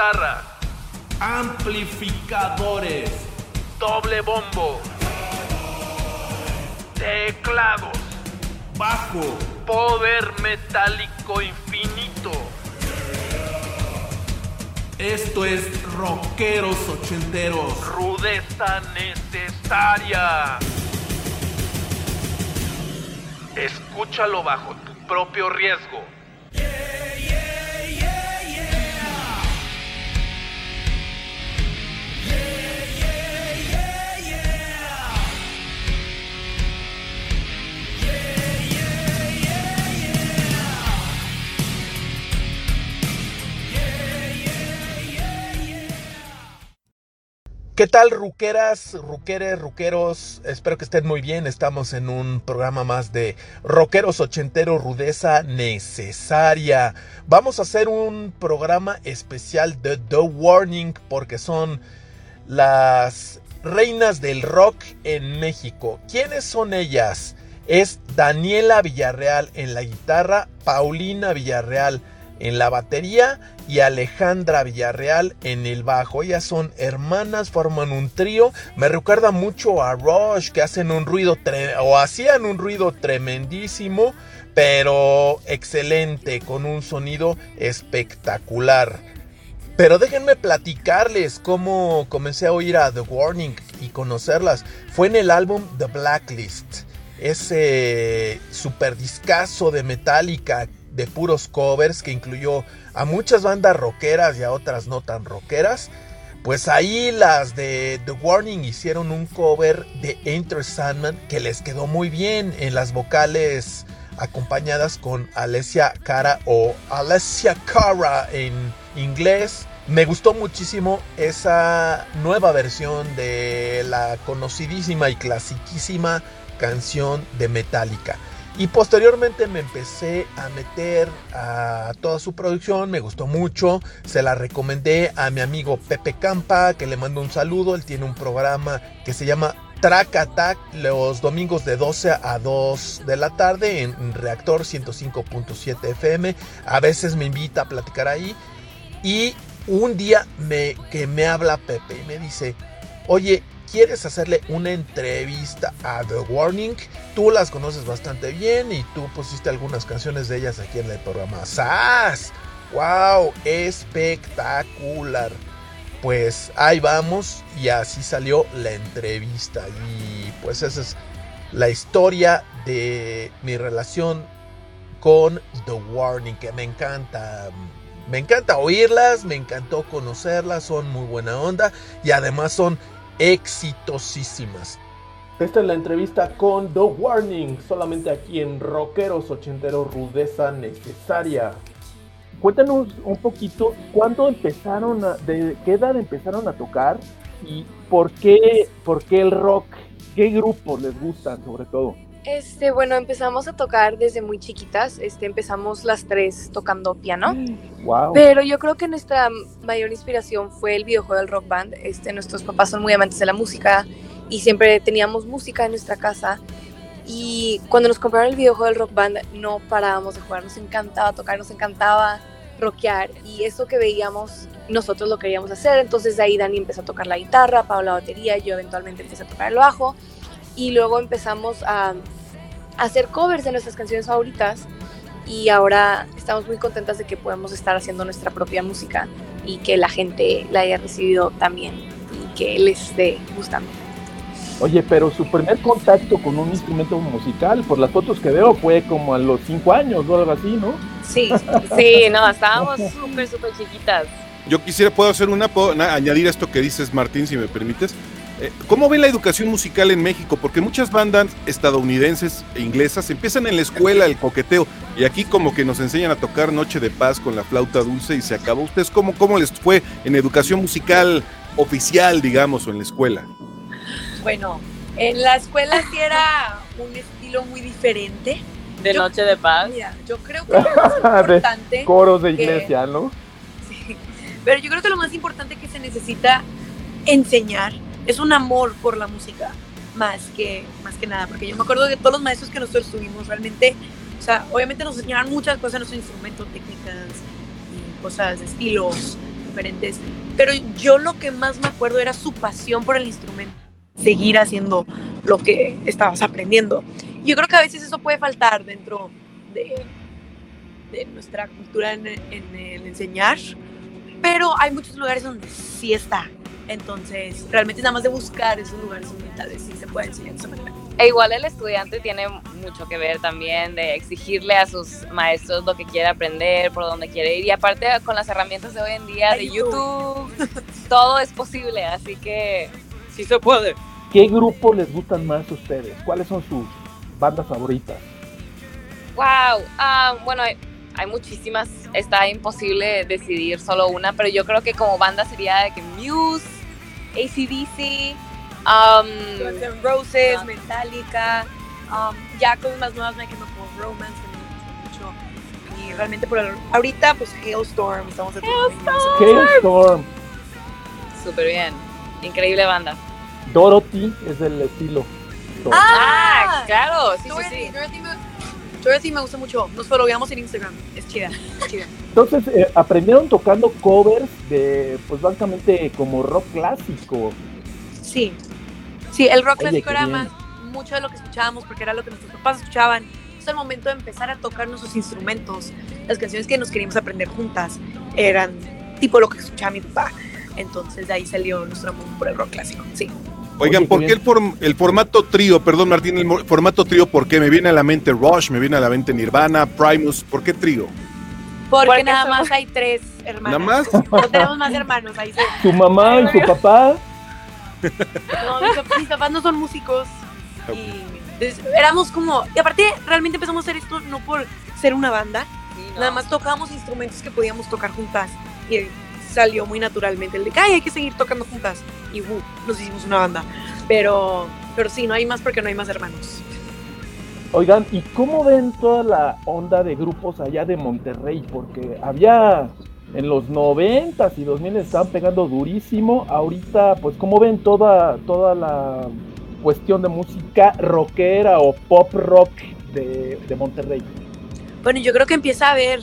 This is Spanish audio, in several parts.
guitarra, amplificadores, doble bombo, teclados, bajo, poder metálico infinito. Esto es Rockeros Ochenteros. Rudeza necesaria. Escúchalo bajo tu propio riesgo. ¿Qué tal, ruqueras, ruqueres, ruqueros? Espero que estén muy bien. Estamos en un programa más de Rockeros Ochenteros Rudeza Necesaria. Vamos a hacer un programa especial de The Warning porque son las reinas del rock en México. ¿Quiénes son ellas? Es Daniela Villarreal en la guitarra, Paulina Villarreal en la batería y Alejandra Villarreal en el bajo. Ellas son hermanas, forman un trío. Me recuerda mucho a Rush, que hacen un ruido o hacían un ruido tremendísimo, pero excelente, con un sonido espectacular. Pero déjenme platicarles cómo comencé a oír a The Warning y conocerlas. Fue en el álbum The Blacklist, ese super discazo de Metallica de puros covers que incluyó a muchas bandas rockeras y a otras no tan rockeras. Pues ahí las de The Warning hicieron un cover de Enter Sandman que les quedó muy bien en las vocales acompañadas con Alessia Cara o Alessia Cara en inglés. Me gustó muchísimo esa nueva versión de la conocidísima y clasiquísima canción de Metallica. Y posteriormente me empecé a meter a toda su producción, me gustó mucho, se la recomendé a mi amigo Pepe Campa, que le mando un saludo, él tiene un programa que se llama Track Attack los domingos de 12 a 2 de la tarde en Reactor 105.7 FM, a veces me invita a platicar ahí y un día me, que me habla Pepe y me dice, oye, quieres hacerle una entrevista a The Warning, tú las conoces bastante bien y tú pusiste algunas canciones de ellas aquí en el programa. ¡Sas! ¡Wow! Espectacular. Pues ahí vamos y así salió la entrevista. Y pues esa es la historia de mi relación con The Warning, que me encanta. Me encanta oírlas, me encantó conocerlas, son muy buena onda y además son exitosísimas. Esta es la entrevista con The Warning, solamente aquí en Rockeros Ochenteros Rudeza Necesaria. Cuéntanos un poquito cuándo empezaron, a, de qué edad empezaron a tocar y por qué, por qué el rock, qué grupos les gustan sobre todo. Este, bueno, empezamos a tocar desde muy chiquitas. Este, empezamos las tres tocando piano. Wow. Pero yo creo que nuestra mayor inspiración fue el videojuego del Rock Band. Este, nuestros papás son muy amantes de la música y siempre teníamos música en nuestra casa. Y cuando nos compraron el videojuego del Rock Band, no parábamos de jugar. Nos encantaba tocar, nos encantaba rockear. Y eso que veíamos, nosotros lo queríamos hacer. Entonces de ahí Dani empezó a tocar la guitarra, Pablo la batería, yo eventualmente empecé a tocar el bajo y luego empezamos a, hacer covers de nuestras canciones favoritas y ahora estamos muy contentas de que podemos estar haciendo nuestra propia música y que la gente la haya recibido también y que les esté gustando. Oye, pero su primer contacto con un instrumento musical, por las fotos que veo, fue como a los cinco años o algo así, ¿no? Sí, sí, no, estábamos súper, súper chiquitas. Yo quisiera, puedo hacer una, puedo añadir esto que dices, Martín, si me permites. Eh, ¿Cómo ven la educación musical en México? Porque muchas bandas estadounidenses e inglesas empiezan en la escuela el coqueteo y aquí como que nos enseñan a tocar Noche de Paz con la flauta dulce y se acabó. ¿Ustedes cómo, cómo les fue en educación musical oficial, digamos, o en la escuela? Bueno, en la escuela sí era un estilo muy diferente. De Noche de Paz. Mira, yo creo que lo más importante... de coros de iglesia, ¿no? Sí, pero yo creo que lo más importante que se necesita enseñar es un amor por la música más que, más que nada, porque yo me acuerdo de todos los maestros que nosotros tuvimos, realmente, o sea, obviamente nos enseñaron muchas cosas, nuestros instrumentos, técnicas y cosas, estilos, diferentes. Pero yo lo que más me acuerdo era su pasión por el instrumento, seguir haciendo lo que estabas aprendiendo. Yo creo que a veces eso puede faltar dentro de, de nuestra cultura en, en enseñar, pero hay muchos lugares donde sí está. Entonces, realmente nada más de buscar esos lugares donde tal vez sí se puede enseñar de esa manera. E igual el estudiante tiene mucho que ver también de exigirle a sus maestros lo que quiere aprender, por dónde quiere ir. Y aparte con las herramientas de hoy en día, de YouTube, todo es posible, así que sí se puede. ¿Qué grupo les gustan más a ustedes? ¿Cuáles son sus bandas favoritas? Wow, ah, bueno, hay, muchísimas, está imposible decidir solo una, pero yo creo que como banda sería de que Muse, ACDC, um, Roses, Metallica, um, ya con más nuevas me quedo por Romance, que me gusta mucho. Y realmente por el- ahorita, pues Hailstorm, estamos de Hailstorm. súper bien, increíble banda. Dorothy es del estilo. Ah, claro, sí, sí, Dorothy, sí. Dorothy Dorothy me gusta mucho. Nos followamos en Instagram. Es chida, es chida. Entonces, eh, aprendieron tocando covers de, pues básicamente como rock clásico. Sí. Sí, el rock Oye, clásico era bien. más mucho de lo que escuchábamos porque era lo que nuestros papás escuchaban. Es el momento de empezar a tocar nuestros instrumentos. Las canciones que nos queríamos aprender juntas eran tipo lo que escuchaba mi papá. Entonces de ahí salió nuestro amor por el rock clásico. Sí. Oigan, Oye, ¿por qué qué el, form- el formato trío? Perdón, Martín, el formato trío, ¿por qué? Me viene a la mente Rush, me viene a la mente Nirvana, Primus, ¿por qué trío? Porque, Porque nada somos- más hay tres hermanos. ¿Nada más? No tenemos más hermanos. Ahí se... Su mamá y su papá. No, mis, pap- mis papás no son músicos. Y entonces, éramos como. Y aparte, realmente empezamos a hacer esto no por ser una banda. Sí, no. Nada más tocábamos instrumentos que podíamos tocar juntas. Y salió muy naturalmente el de que "Ay, hay que seguir tocando juntas. Y uh, nos hicimos una banda. Pero, pero sí, no hay más porque no hay más hermanos. Oigan, ¿y cómo ven toda la onda de grupos allá de Monterrey? Porque había en los 90 y 2000 estaban pegando durísimo. Ahorita, pues, ¿cómo ven toda, toda la cuestión de música rockera o pop rock de, de Monterrey? Bueno, yo creo que empieza a haber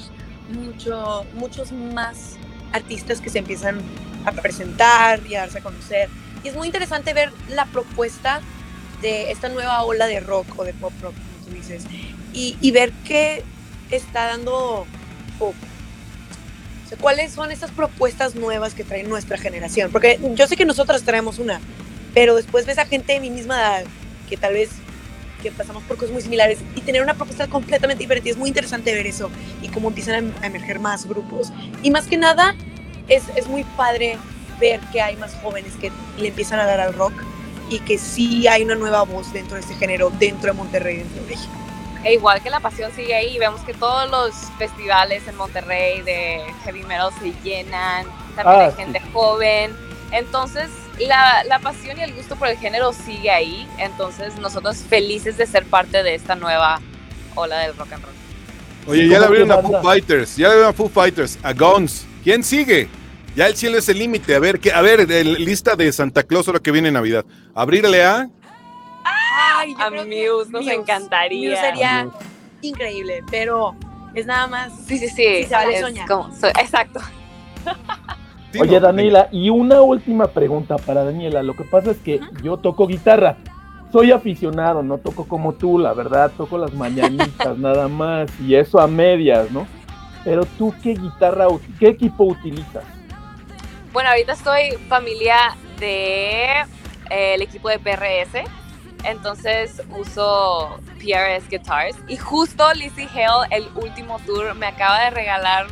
mucho, muchos más artistas que se empiezan a presentar y a darse a conocer. Y es muy interesante ver la propuesta de esta nueva ola de rock o de pop rock, como tú dices, y, ver qué está dando pop. O sea, cuáles son estas propuestas nuevas que trae nuestra generación. Porque yo sé que nosotras traemos una, pero después ves a gente de mi misma edad que tal vez que pasamos por cosas muy similares y tener una propuesta completamente diferente. Y es muy interesante ver eso y cómo empiezan a em- a emerger más grupos. Y más que nada, es, es muy padre ver que hay más jóvenes que le empiezan a dar al rock y que sí hay una nueva voz dentro de este género, dentro de Monterrey, dentro de México. E igual que la pasión sigue ahí, vemos que todos los festivales en Monterrey de heavy metal se llenan, también Ah, hay sí. gente joven, entonces la, la pasión y el gusto por el género sigue ahí, entonces nosotros felices de ser parte de esta nueva ola del rock and roll. Oye, ya le ¿cómo abrieron a? Foo Fighters, ya le abrieron a Foo Fighters, a Guns. ¿Quién sigue? Ya el cielo es el límite. A ver, ¿qué? a ver, el- lista de Santa Claus ahora que viene Navidad. Abrirle a. Ay, A Muse nos encantaría. Muse sería increíble, pero es nada más. Sí, sí, sí. Sí, se vale es soñar. como- so- exacto. Oye, Daniela, y una última pregunta para Daniela. Lo que pasa es que yo toco guitarra. Soy aficionado, no toco como tú, la verdad, toco las mañanitas nada más y eso a medias, ¿no? Pero tú, ¿qué guitarra, qué equipo utilizas? Bueno, ahorita estoy familia de eh, el equipo de PRS, entonces uso PRS Guitars y justo Lizzie Hale, el último tour, me acaba de regalar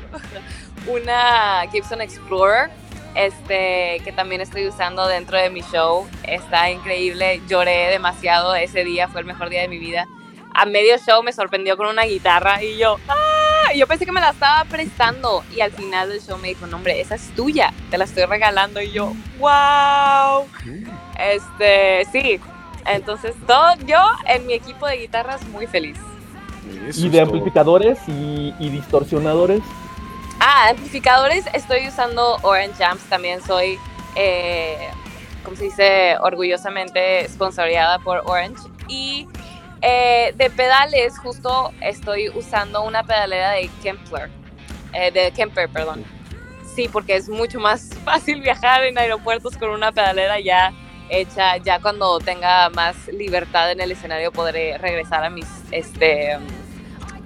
una Gibson Explorer, este, que también estoy usando dentro de mi show. Está increíble, lloré demasiado ese día, fue el mejor día de mi vida. A medio show me sorprendió con una guitarra y yo, ¡ah! Yo pensé que me la estaba prestando y al final del show me dijo, no hombre, esa es tuya, te la estoy regalando y yo, wow. Este, sí. Entonces, todo yo en mi equipo de guitarras muy feliz. Eso ¿Y de todo. amplificadores y, y distorsionadores? Ah, amplificadores, estoy usando Orange Amps, también soy, eh, como se dice, orgullosamente sponsoreada por Orange. Y eh, de pedales, justo estoy usando una pedalera de Kempler, eh, de Kemper, perdón. sí, porque es mucho más fácil viajar en aeropuertos con una pedalera ya hecha. Ya cuando tenga más libertad en el escenario podré regresar a mis, este,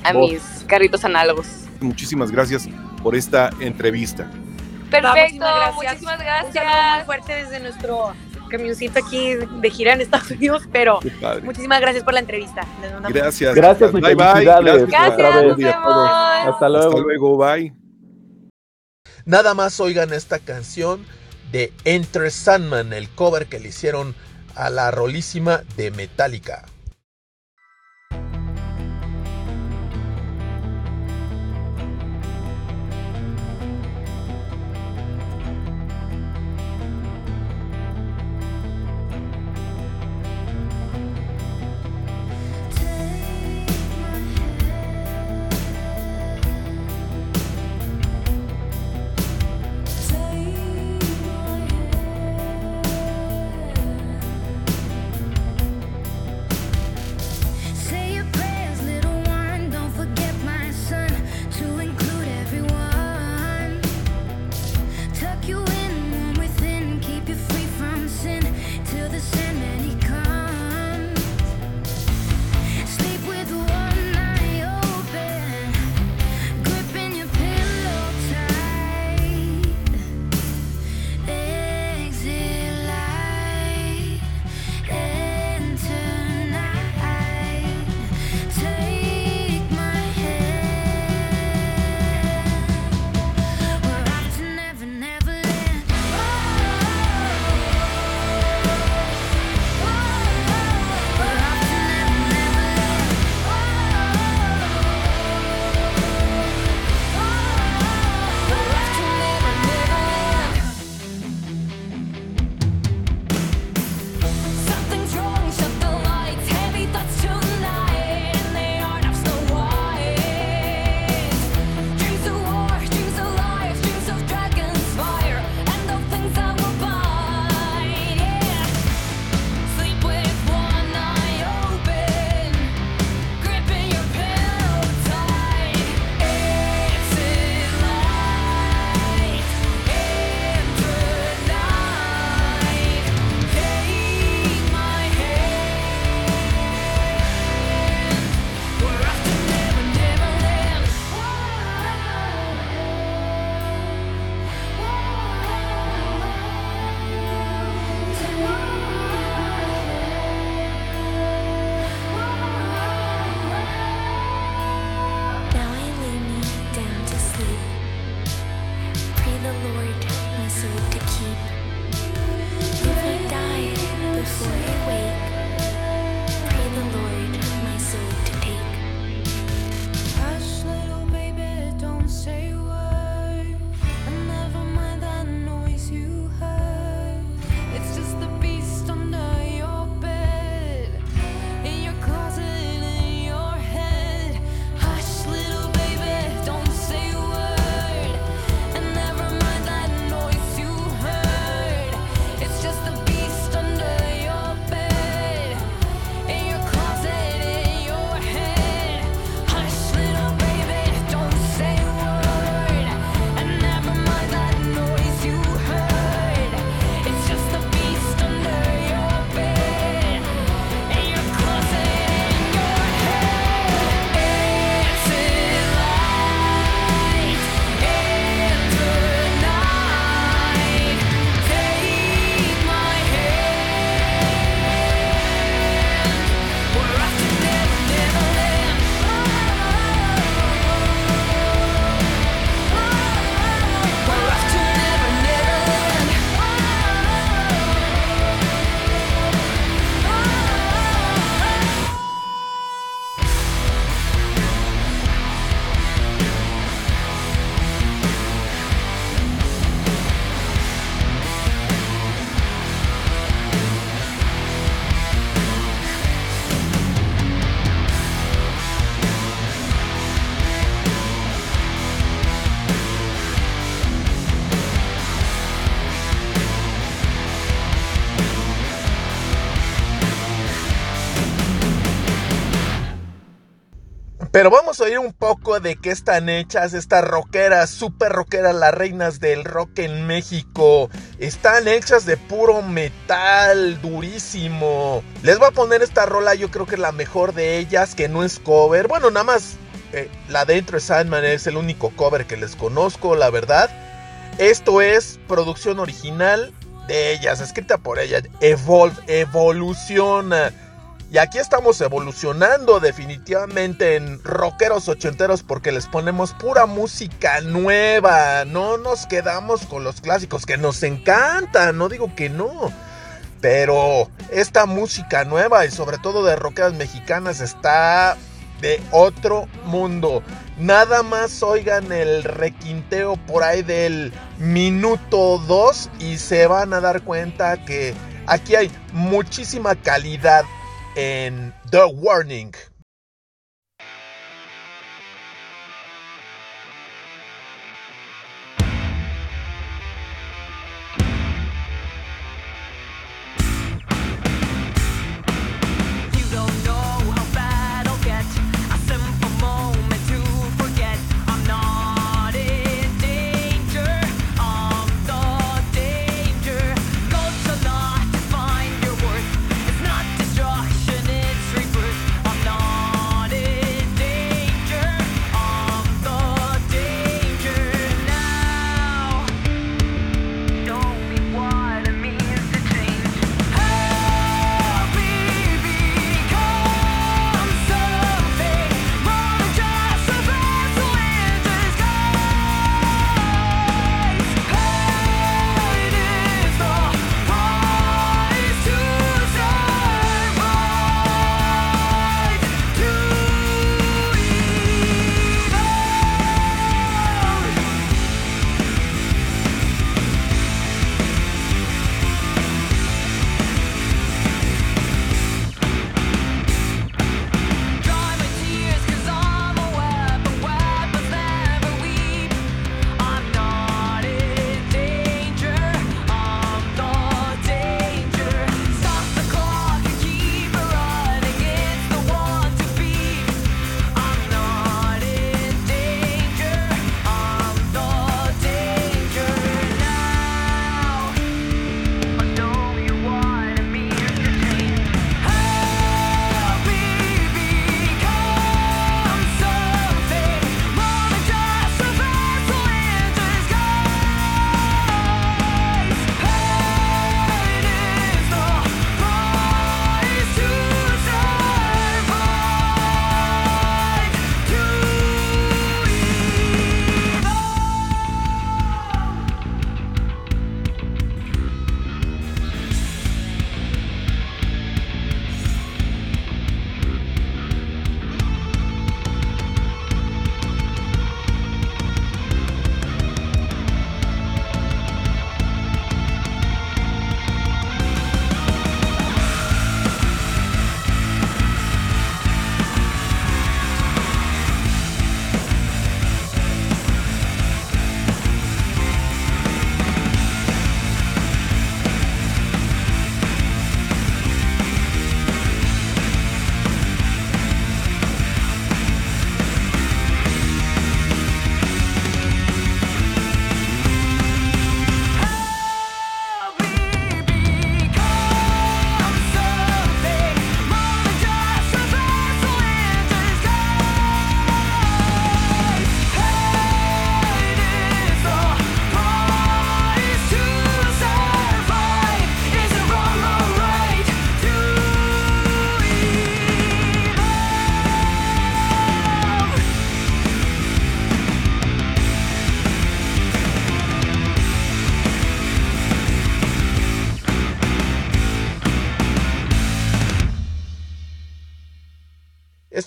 a Voz. mis carritos análogos. Muchísimas gracias por esta entrevista. Perfecto, muchísimas muchísimas gracias. gracias. Un saludo muy fuerte desde nuestro camioncito aquí de gira en Estados Unidos, pero muchísimas gracias por la entrevista. Gracias. Gracias Bye, bye. Gracias, otra nos vez. vemos. Hasta luego. Hasta luego, bye. Nada más oigan esta canción de Enter Sandman, el cover que le hicieron a la rolísima de Metallica. Oír un poco de qué están hechas estas rockeras, super rockeras, las reinas del rock en México. Están hechas de puro metal, durísimo. Les voy a poner esta rola, yo creo que es la mejor de ellas, que no es cover. Bueno, nada más eh, la de Sandman es el único cover que les conozco, la verdad. Esto es producción original de ellas, escrita por ellas. Evolve, evoluciona. Y aquí estamos evolucionando definitivamente en rockeros ochenteros porque les ponemos pura música nueva. No nos quedamos con los clásicos que nos encantan, no digo que no. Pero esta música nueva y sobre todo de rockeras mexicanas está de otro mundo. Nada más oigan el requinteo por ahí del minuto 2 y se van a dar cuenta que aquí hay muchísima calidad en The Warning.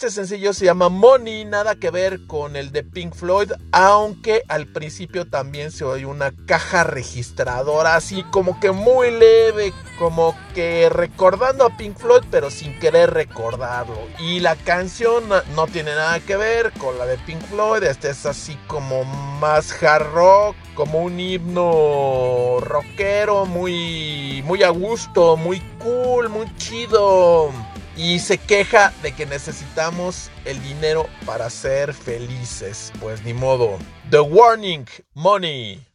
Este sencillo se llama Money, nada que ver con el de Pink Floyd, aunque al principio también se oye una caja registradora así como que muy leve, como que recordando a Pink Floyd pero sin querer recordarlo. Y la canción no tiene nada que ver con la de Pink Floyd, este es así como más hard rock, como un himno rockero muy muy a gusto, muy cool, muy chido. Y se queja de que necesitamos el dinero para ser felices. Pues ni modo. The Warning Money.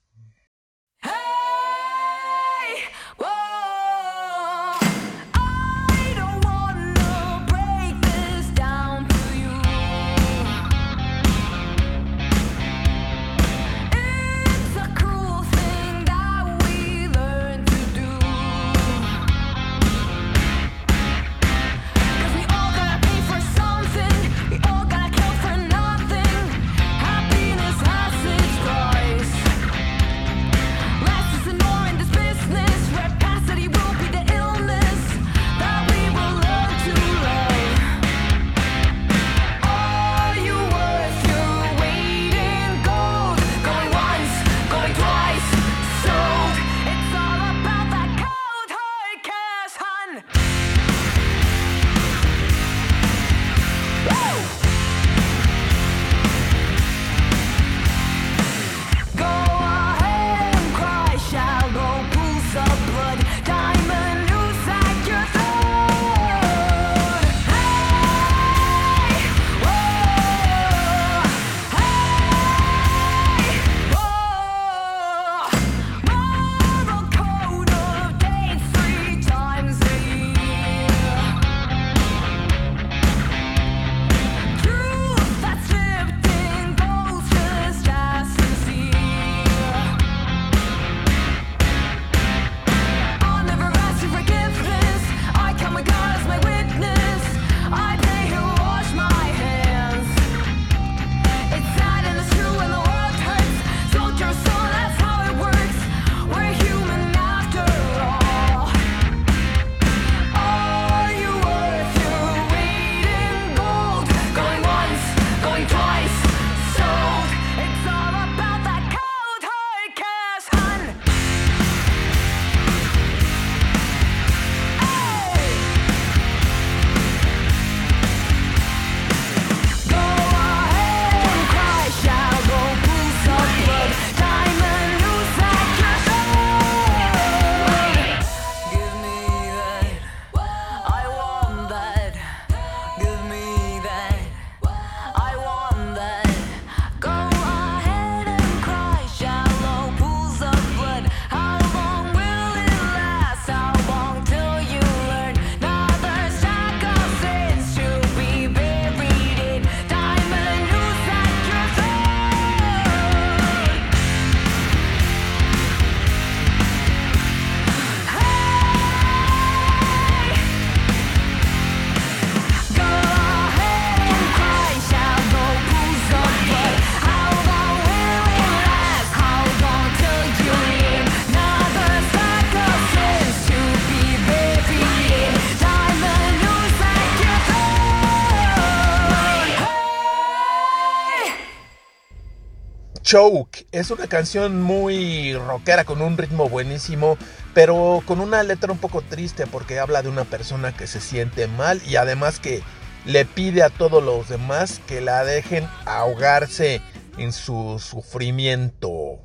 Choke es una canción muy rockera con un ritmo buenísimo, pero con una letra un poco triste porque habla de una persona que se siente mal y además que le pide a todos los demás que la dejen ahogarse en su sufrimiento.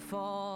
Fall.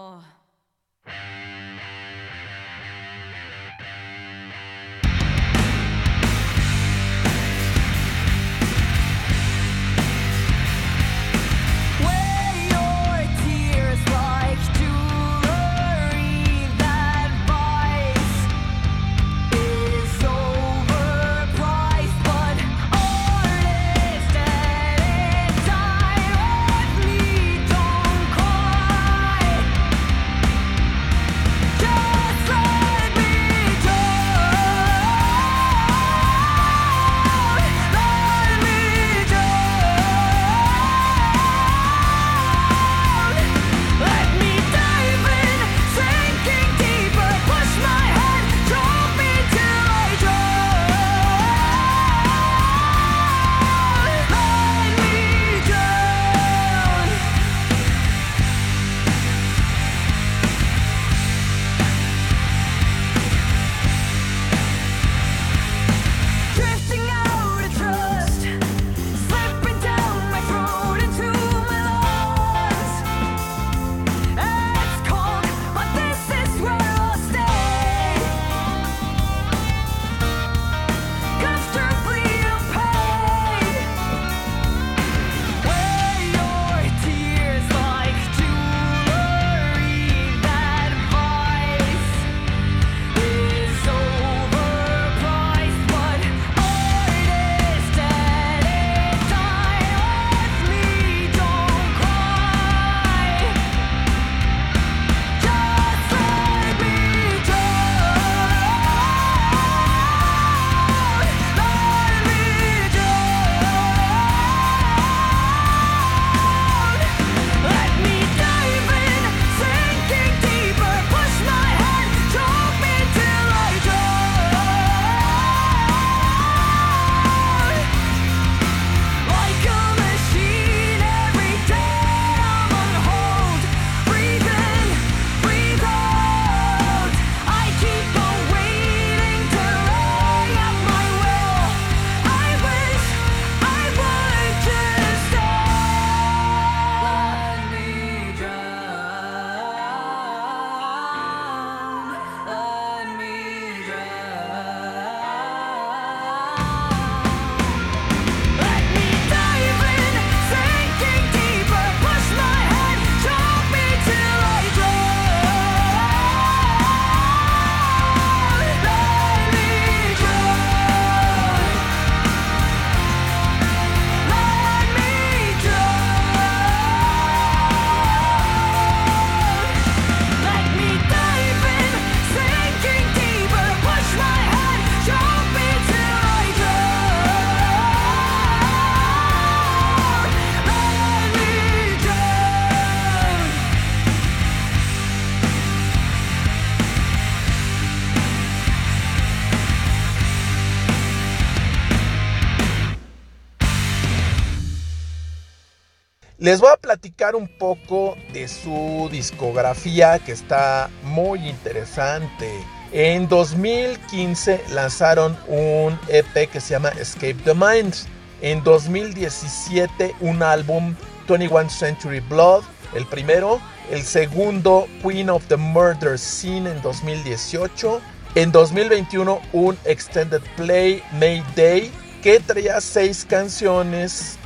Les voy a platicar un poco de su discografía que está muy interesante. En 2015 lanzaron un EP que se llama Escape the Mind. En 2017 un álbum 21 Century Blood, el primero. El segundo Queen of the Murder Scene en 2018. En 2021 un Extended Play Mayday que traía seis canciones.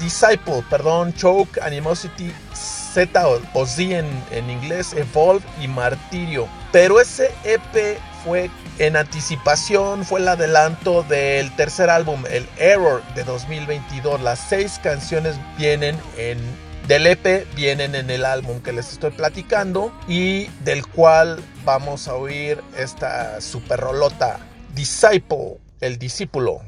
Disciple, perdón, Choke, Animosity, Z o, Z en, en inglés, Evolve y Martirio. Pero ese EP fue en anticipación, fue el adelanto del tercer álbum, el Error de 2022. Las seis canciones vienen en del EP vienen en el álbum que les estoy platicando y del cual vamos a oír esta super rolota Disciple, el discípulo.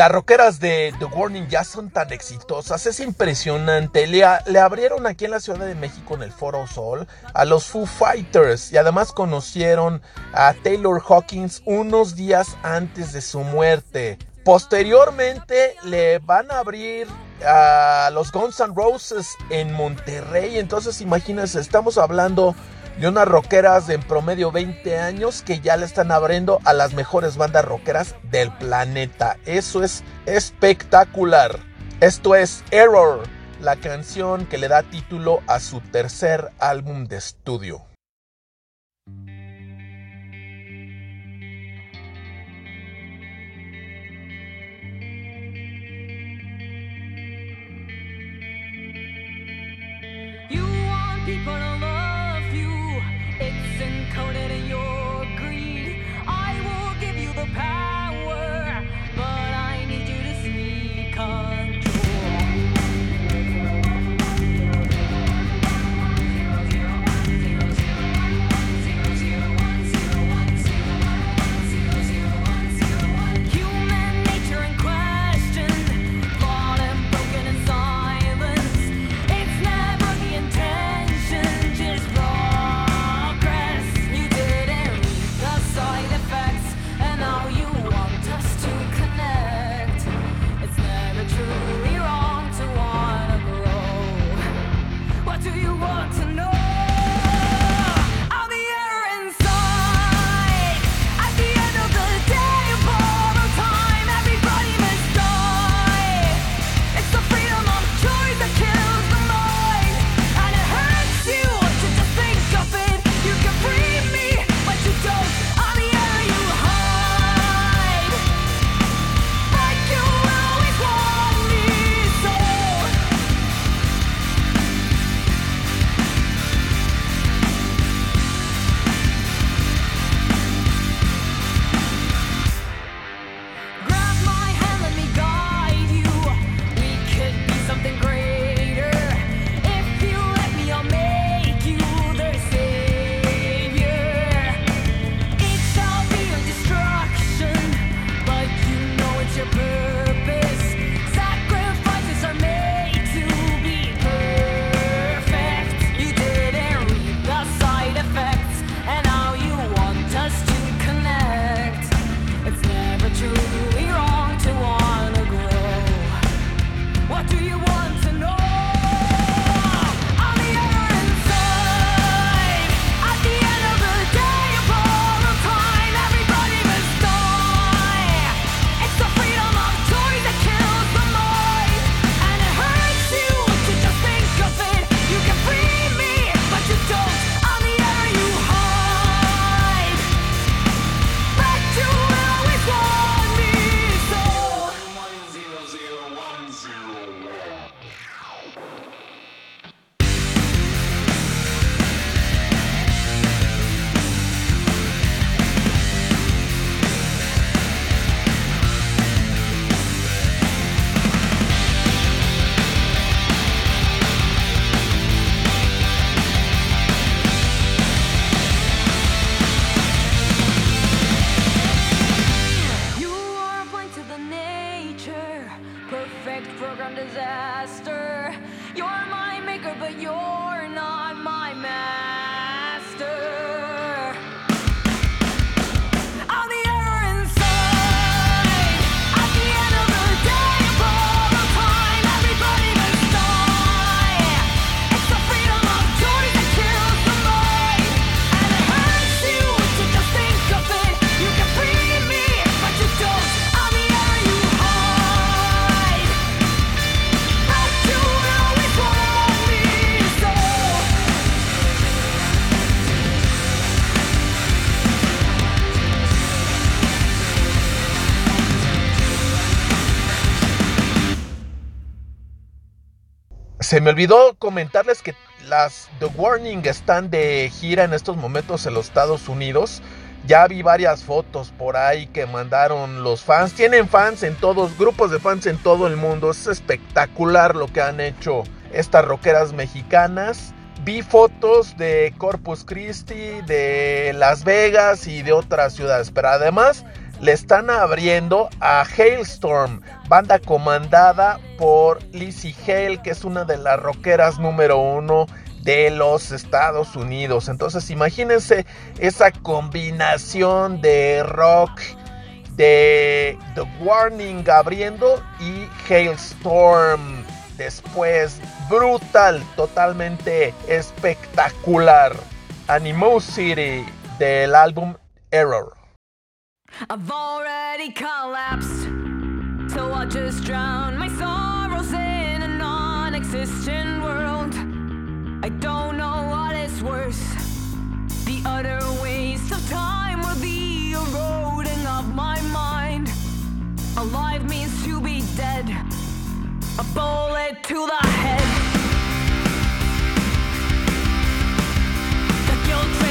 Las rockeras de The Warning ya son tan exitosas, es impresionante. Le, le, abrieron aquí en la Ciudad de México en el Foro Sol a los Foo Fighters y además conocieron a Taylor Hawkins unos días antes de su muerte. Posteriormente le van a abrir a los Guns N' Roses en Monterrey. Entonces imagínense, estamos hablando de unas rockeras en promedio 20 años que ya le están abriendo a las mejores bandas rockeras del planeta. Eso es espectacular. Esto es Error, la canción que le da título a su tercer álbum de estudio. Se me olvidó comentarles que las The Warning están de gira en estos momentos en los Estados Unidos. Ya vi varias fotos por ahí que mandaron los fans. Tienen fans en todos, grupos de fans en todo el mundo. Es espectacular lo que han hecho estas rockeras mexicanas. Vi fotos de Corpus Christi, de Las Vegas y de otras ciudades. Pero además le están abriendo a Hailstorm, banda comandada por Lizzie Hale, que es una de las rockeras número uno de los Estados Unidos. Entonces imagínense esa combinación de rock, de The Warning abriendo y Hailstorm después. Brutal, totalmente espectacular. Animosity del álbum Error. I've already collapsed, so I'll just drown my sorrows in a non existent world. I don't know what is worse the utter waste of time or the eroding of my mind. Alive means to be dead, a bullet to the head. The guilt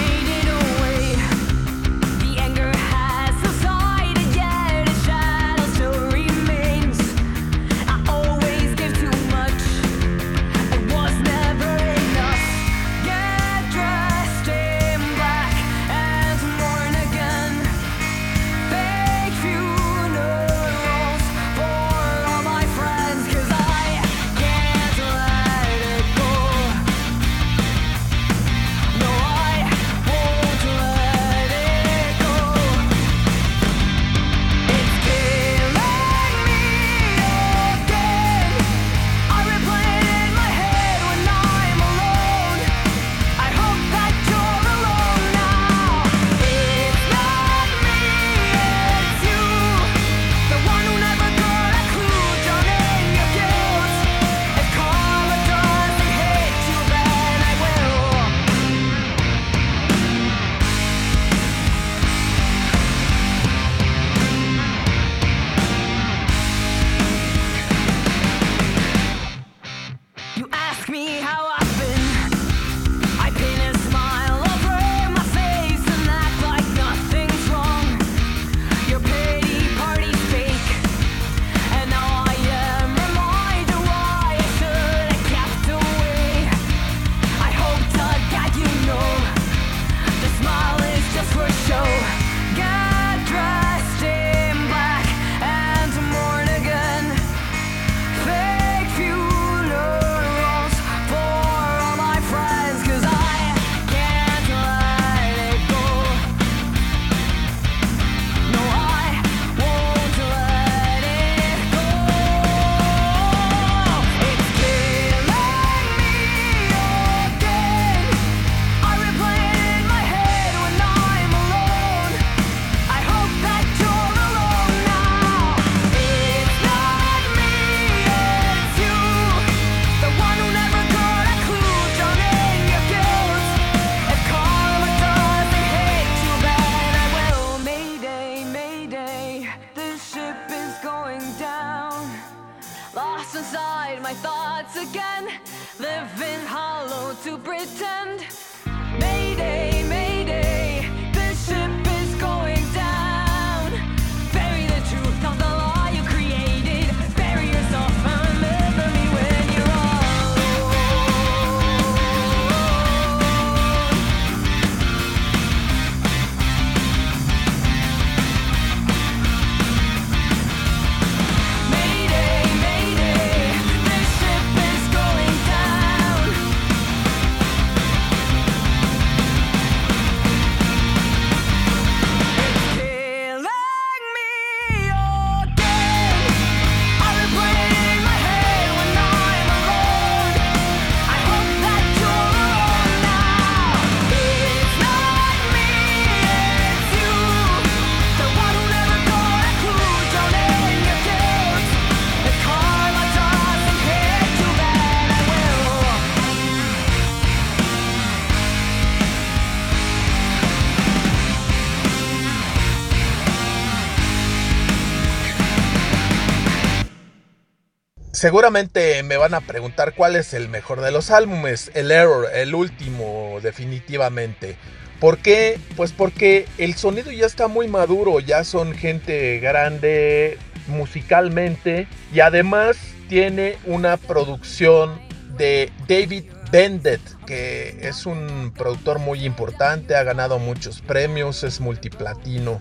Seguramente me van a preguntar cuál es el mejor de los álbumes. El Error, el último, definitivamente. ¿Por qué? Pues porque el sonido ya está muy maduro, ya son gente grande musicalmente y además tiene una producción de David Bendett, que es un productor muy importante, ha ganado muchos premios, es multiplatino.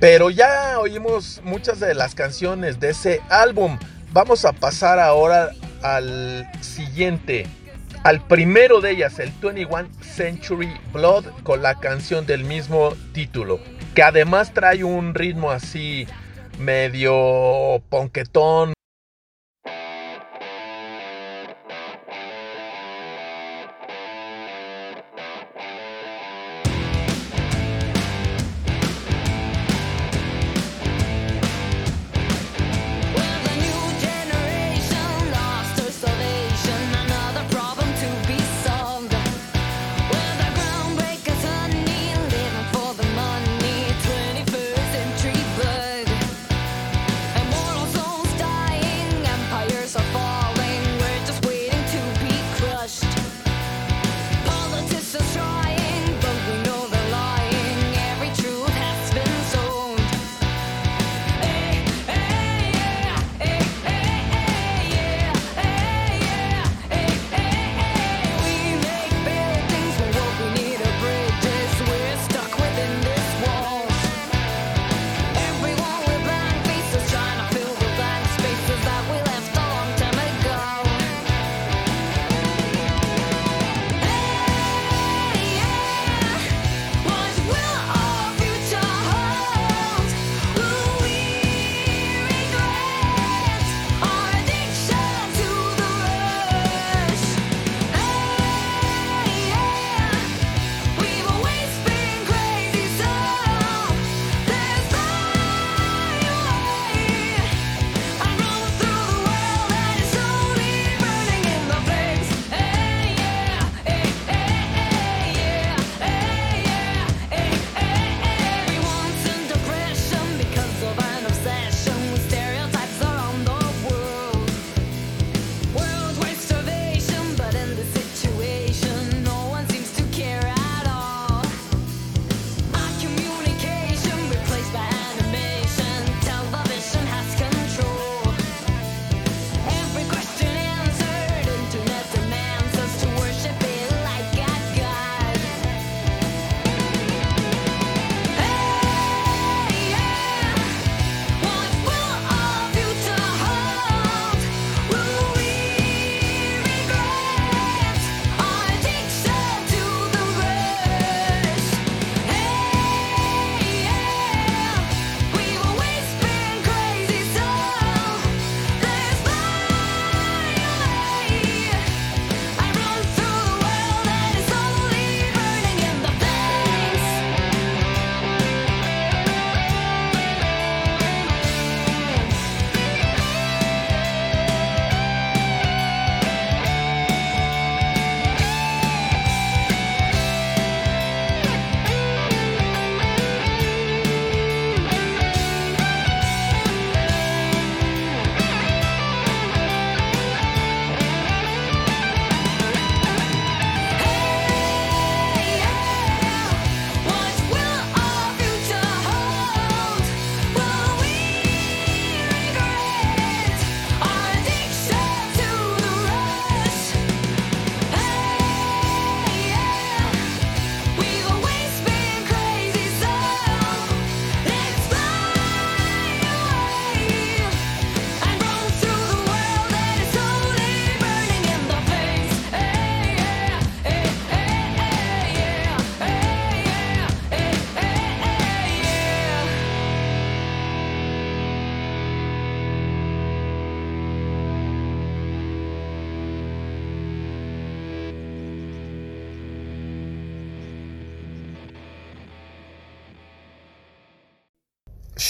Pero ya oímos muchas de las canciones de ese álbum. Vamos a pasar ahora al siguiente, al primero de ellas, el 21 Century Blood, con la canción del mismo título, que además trae un ritmo así medio ponquetón.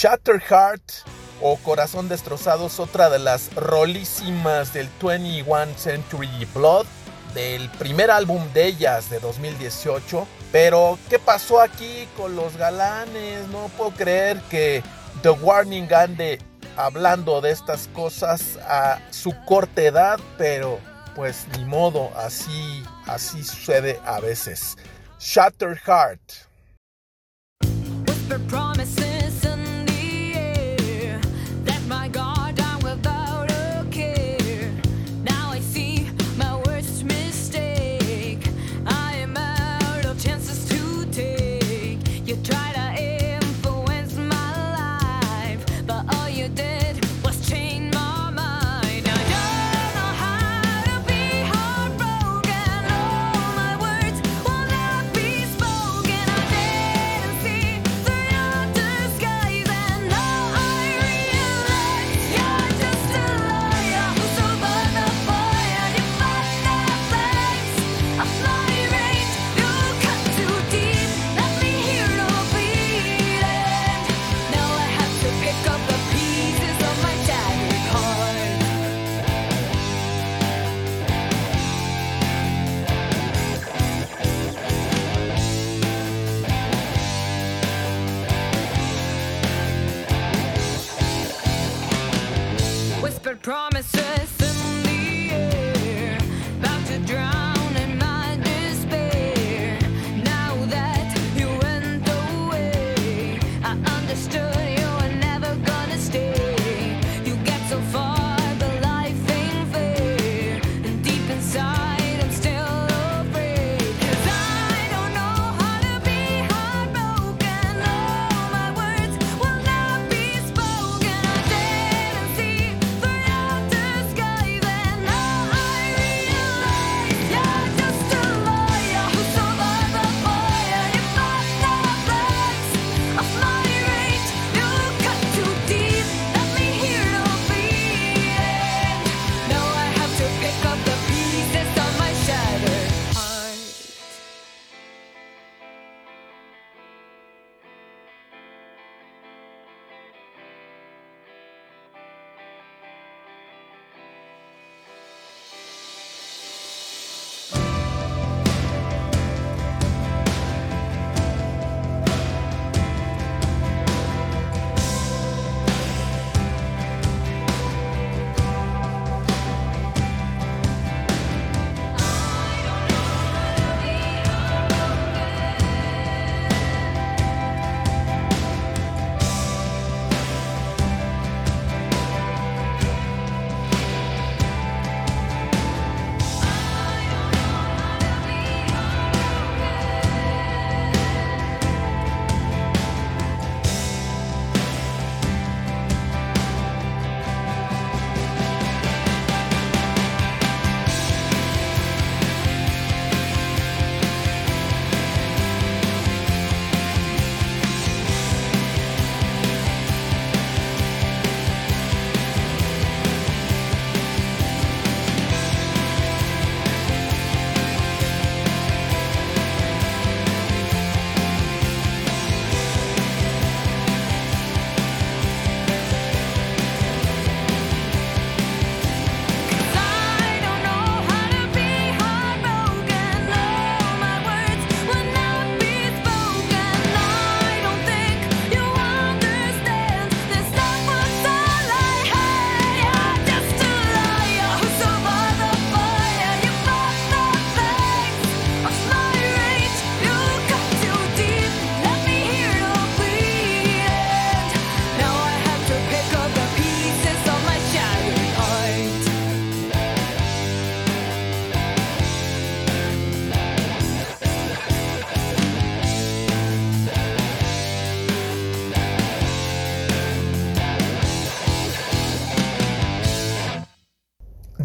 Shatterheart o Corazón Destrozado es otra de las rolísimas del 21 Century Blood, del primer álbum de ellas de 2018. Pero, ¿qué pasó aquí con los galanes? No puedo creer que The Warning ande hablando de estas cosas a su corta edad, pero pues ni modo, así, así sucede a veces. Shatterheart.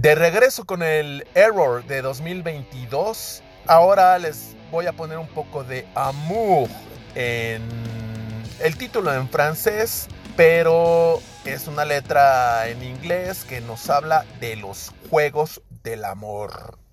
De regreso con el Error de 2022, ahora les voy a poner un poco de Amour en el título en francés, pero es una letra en inglés que nos habla de los juegos del amor.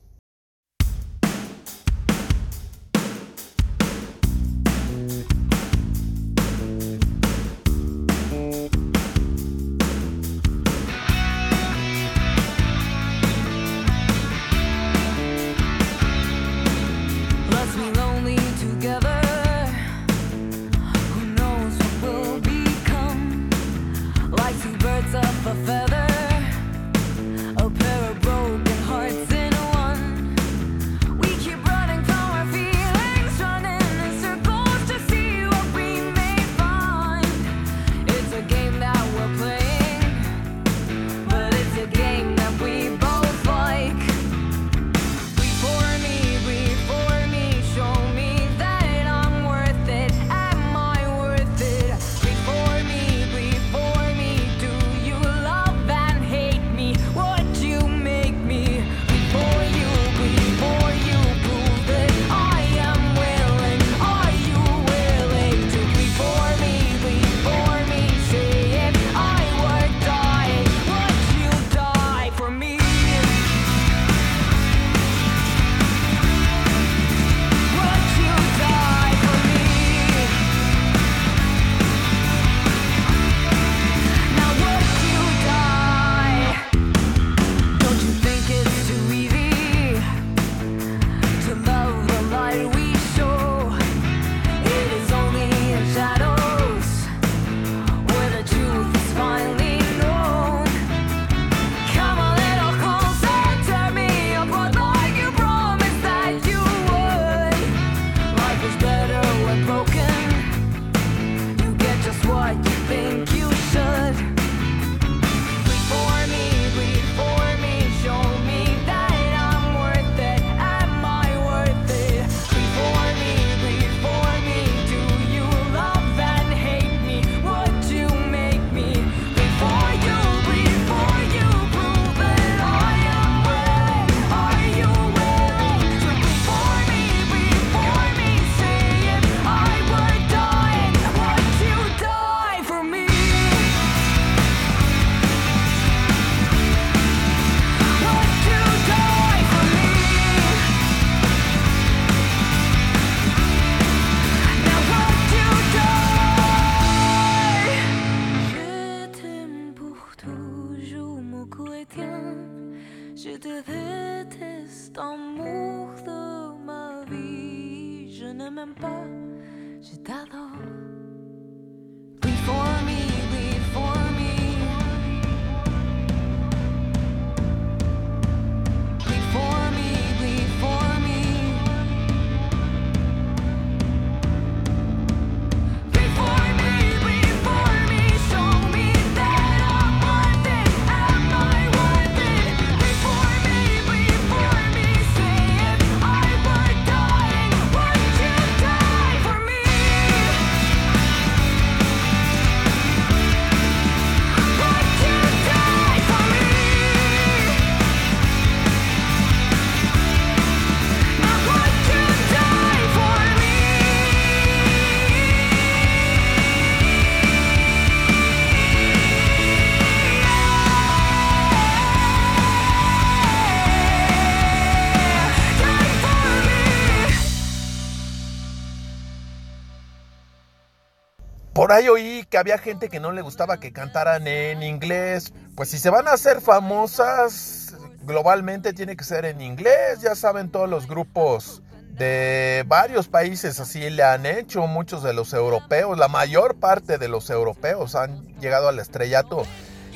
Por oí que había gente que no le gustaba que cantaran en inglés. Pues si se van a hacer famosas globalmente tiene que ser en inglés. Ya saben todos los grupos de varios países así le han hecho. Muchos de los europeos, la mayor parte de los europeos han llegado al estrellato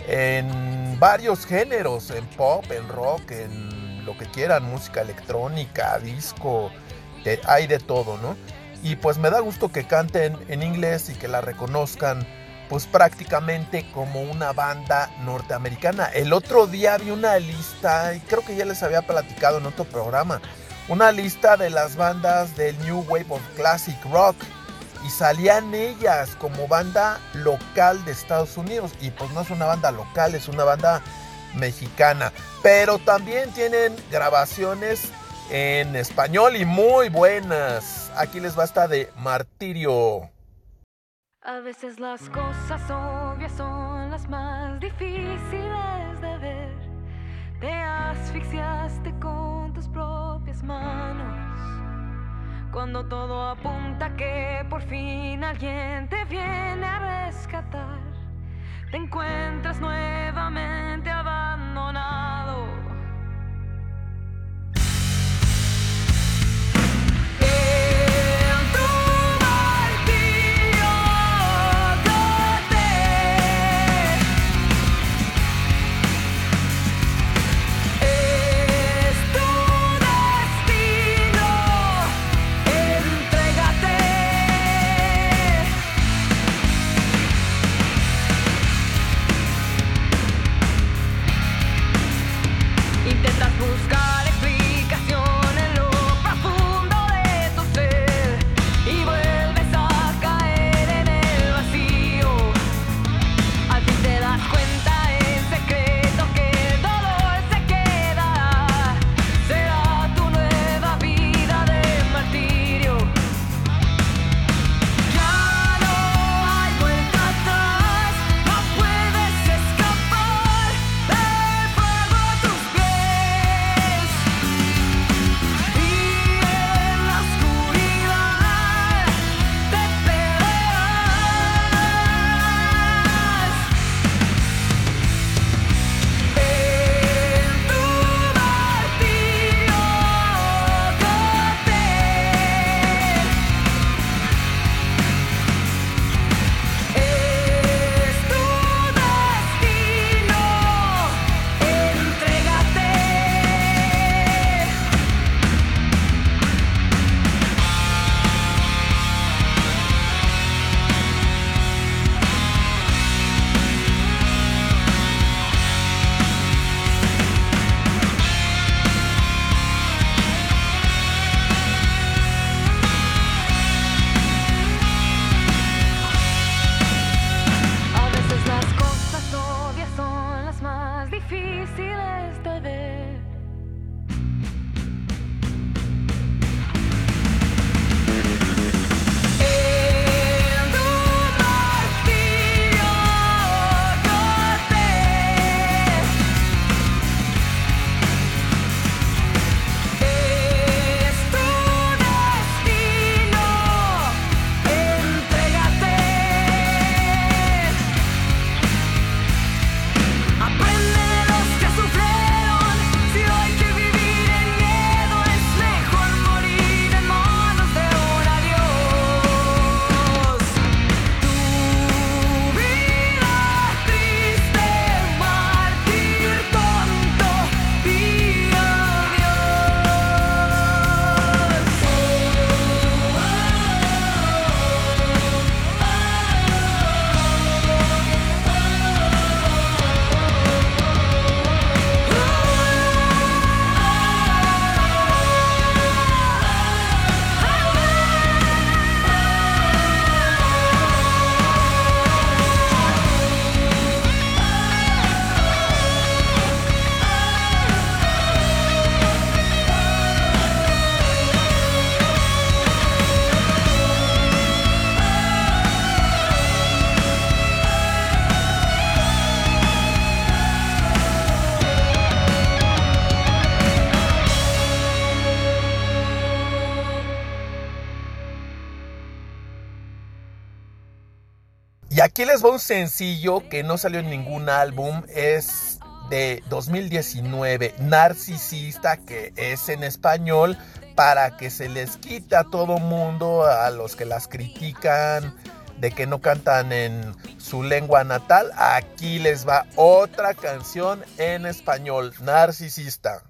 en varios géneros, en pop, en rock, en lo que quieran, música electrónica, disco, hay de todo, ¿no? Y pues me da gusto que canten en inglés y que la reconozcan pues prácticamente como una banda norteamericana. El otro día vi una lista, y creo que ya les había platicado en otro programa, una lista de las bandas del New Wave of Classic Rock. Y salían ellas como banda local de Estados Unidos. Y pues no es una banda local, es una banda mexicana. Pero también tienen grabaciones en español y muy buenas. Aquí les basta de Martirio. A veces las cosas obvias son las más difíciles de ver. Te asfixiaste con tus propias manos. Cuando todo apunta que por fin alguien te viene a rescatar, te encuentras nuevamente abandonado. va un sencillo que no salió en ningún álbum. Es de 2019, Narcisista, que es en español, para que se les quita a todo mundo, a los que las critican de que no cantan en su lengua natal. Aquí les va otra canción en español, Narcisista.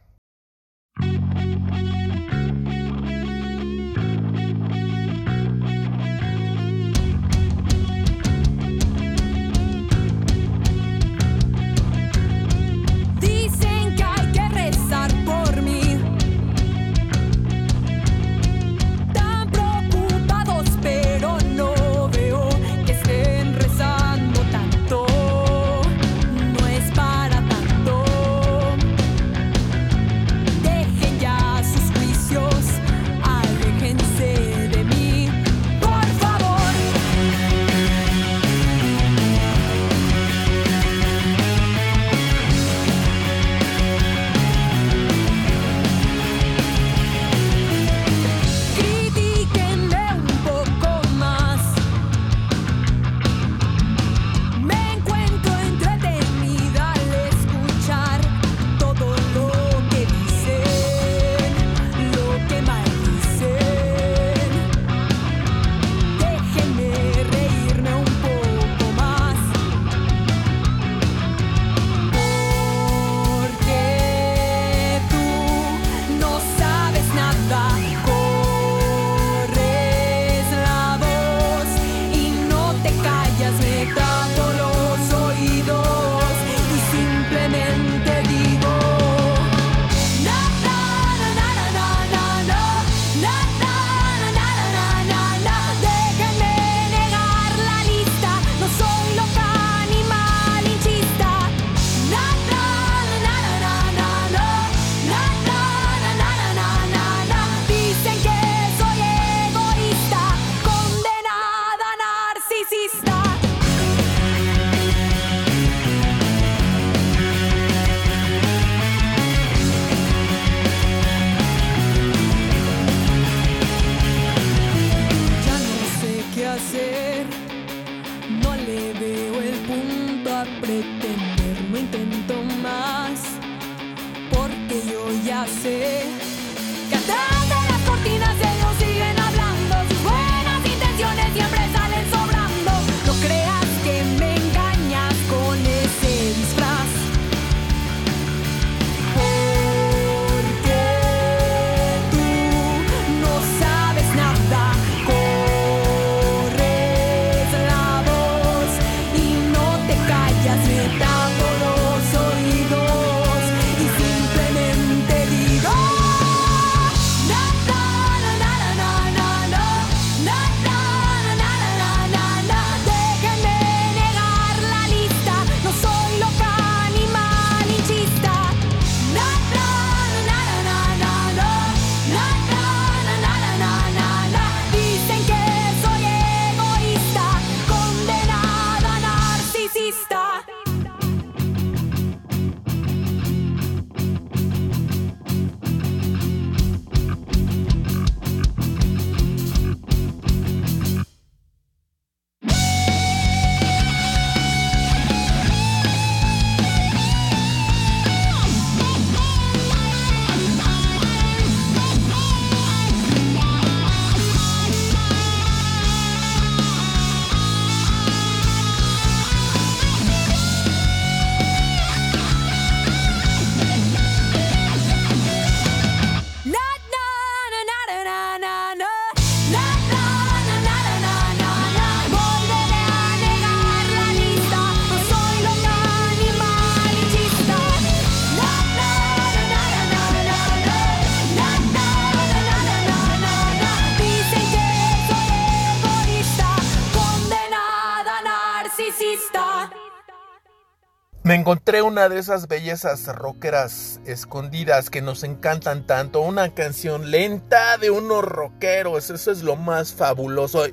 una de esas bellezas rockeras escondidas que nos encantan tanto, una canción lenta de unos rockeros, eso es lo más fabuloso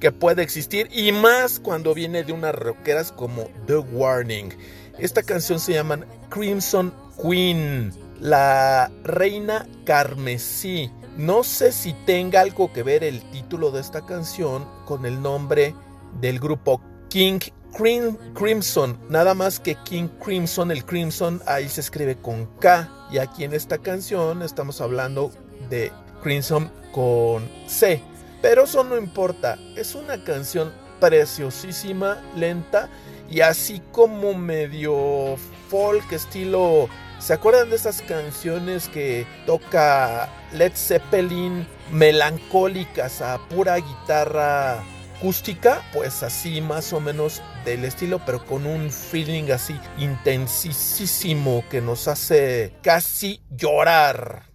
que puede existir y más cuando viene de unas rockeras como The Warning. Esta canción se llama Crimson Queen, la reina carmesí. No sé si tenga algo que ver el título de esta canción con el nombre del grupo King Cream, Crimson, nada más que King Crimson, el Crimson ahí se escribe con K y aquí en esta canción estamos hablando de Crimson con C, pero eso no importa, es una canción preciosísima, lenta y así como medio folk estilo ¿Se acuerdan de esas canciones que toca Led Zeppelin melancólicas a pura guitarra acústica, pues así más o menos del estilo, pero con un feeling así intensísimo que nos hace casi llorar.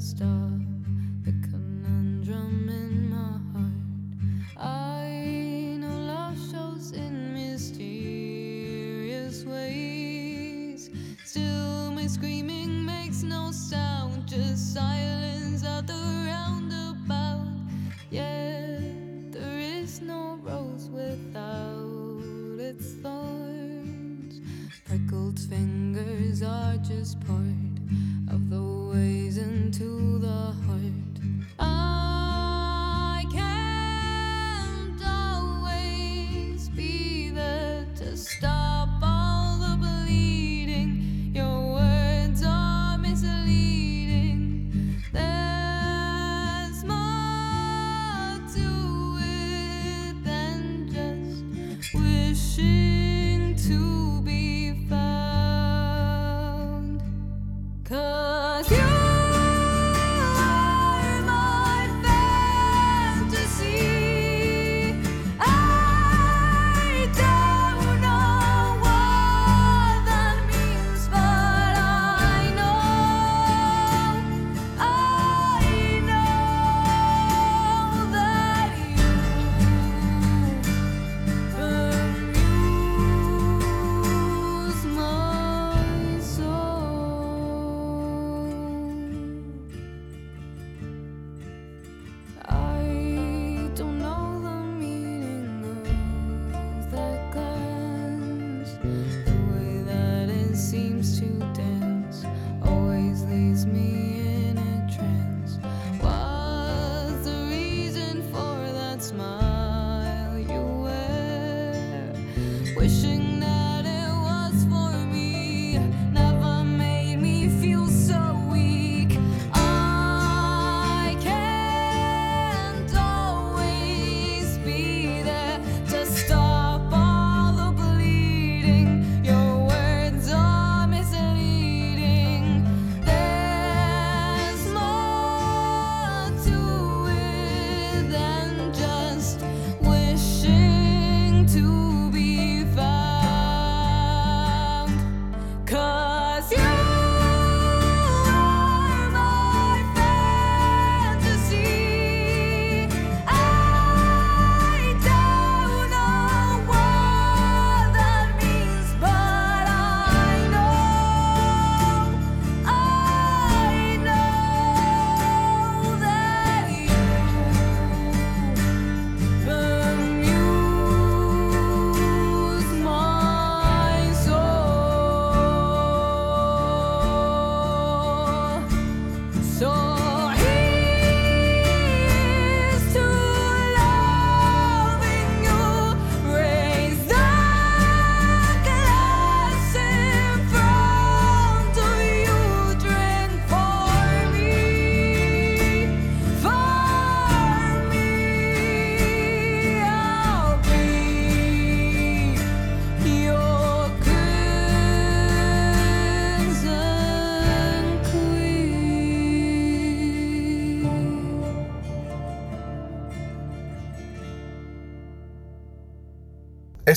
stars.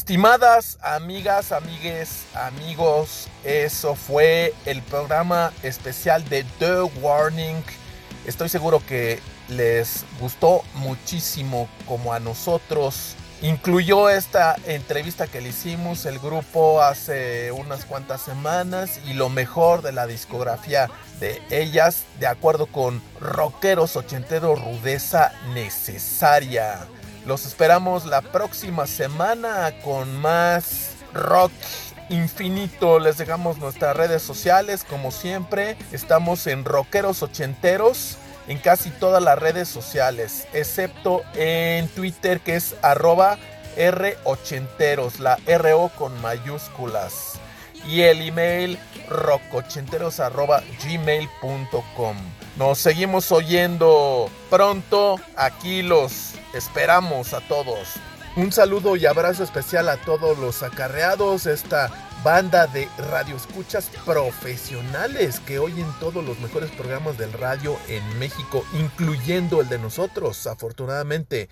Estimadas amigas, amigues, amigos, eso fue el programa especial de The Warning. Estoy seguro que les gustó muchísimo como a nosotros. Incluyó esta entrevista que le hicimos el grupo hace unas cuantas semanas y lo mejor de la discografía de ellas, de acuerdo con Rockeros Ochentero Rudeza Necesaria. Los esperamos la próxima semana con más rock infinito. Les dejamos nuestras redes sociales, como siempre. Estamos en Rockeros Ochenteros en casi todas las redes sociales, excepto en Twitter que es arroba R80eros, la RO con mayúsculas. Y el email rocochenteros arroba gmail.com. Nos seguimos oyendo pronto. Aquí los esperamos a todos. Un saludo y abrazo especial a todos los acarreados, esta banda de radioescuchas profesionales que oyen todos los mejores programas del radio en México, incluyendo el de nosotros, afortunadamente.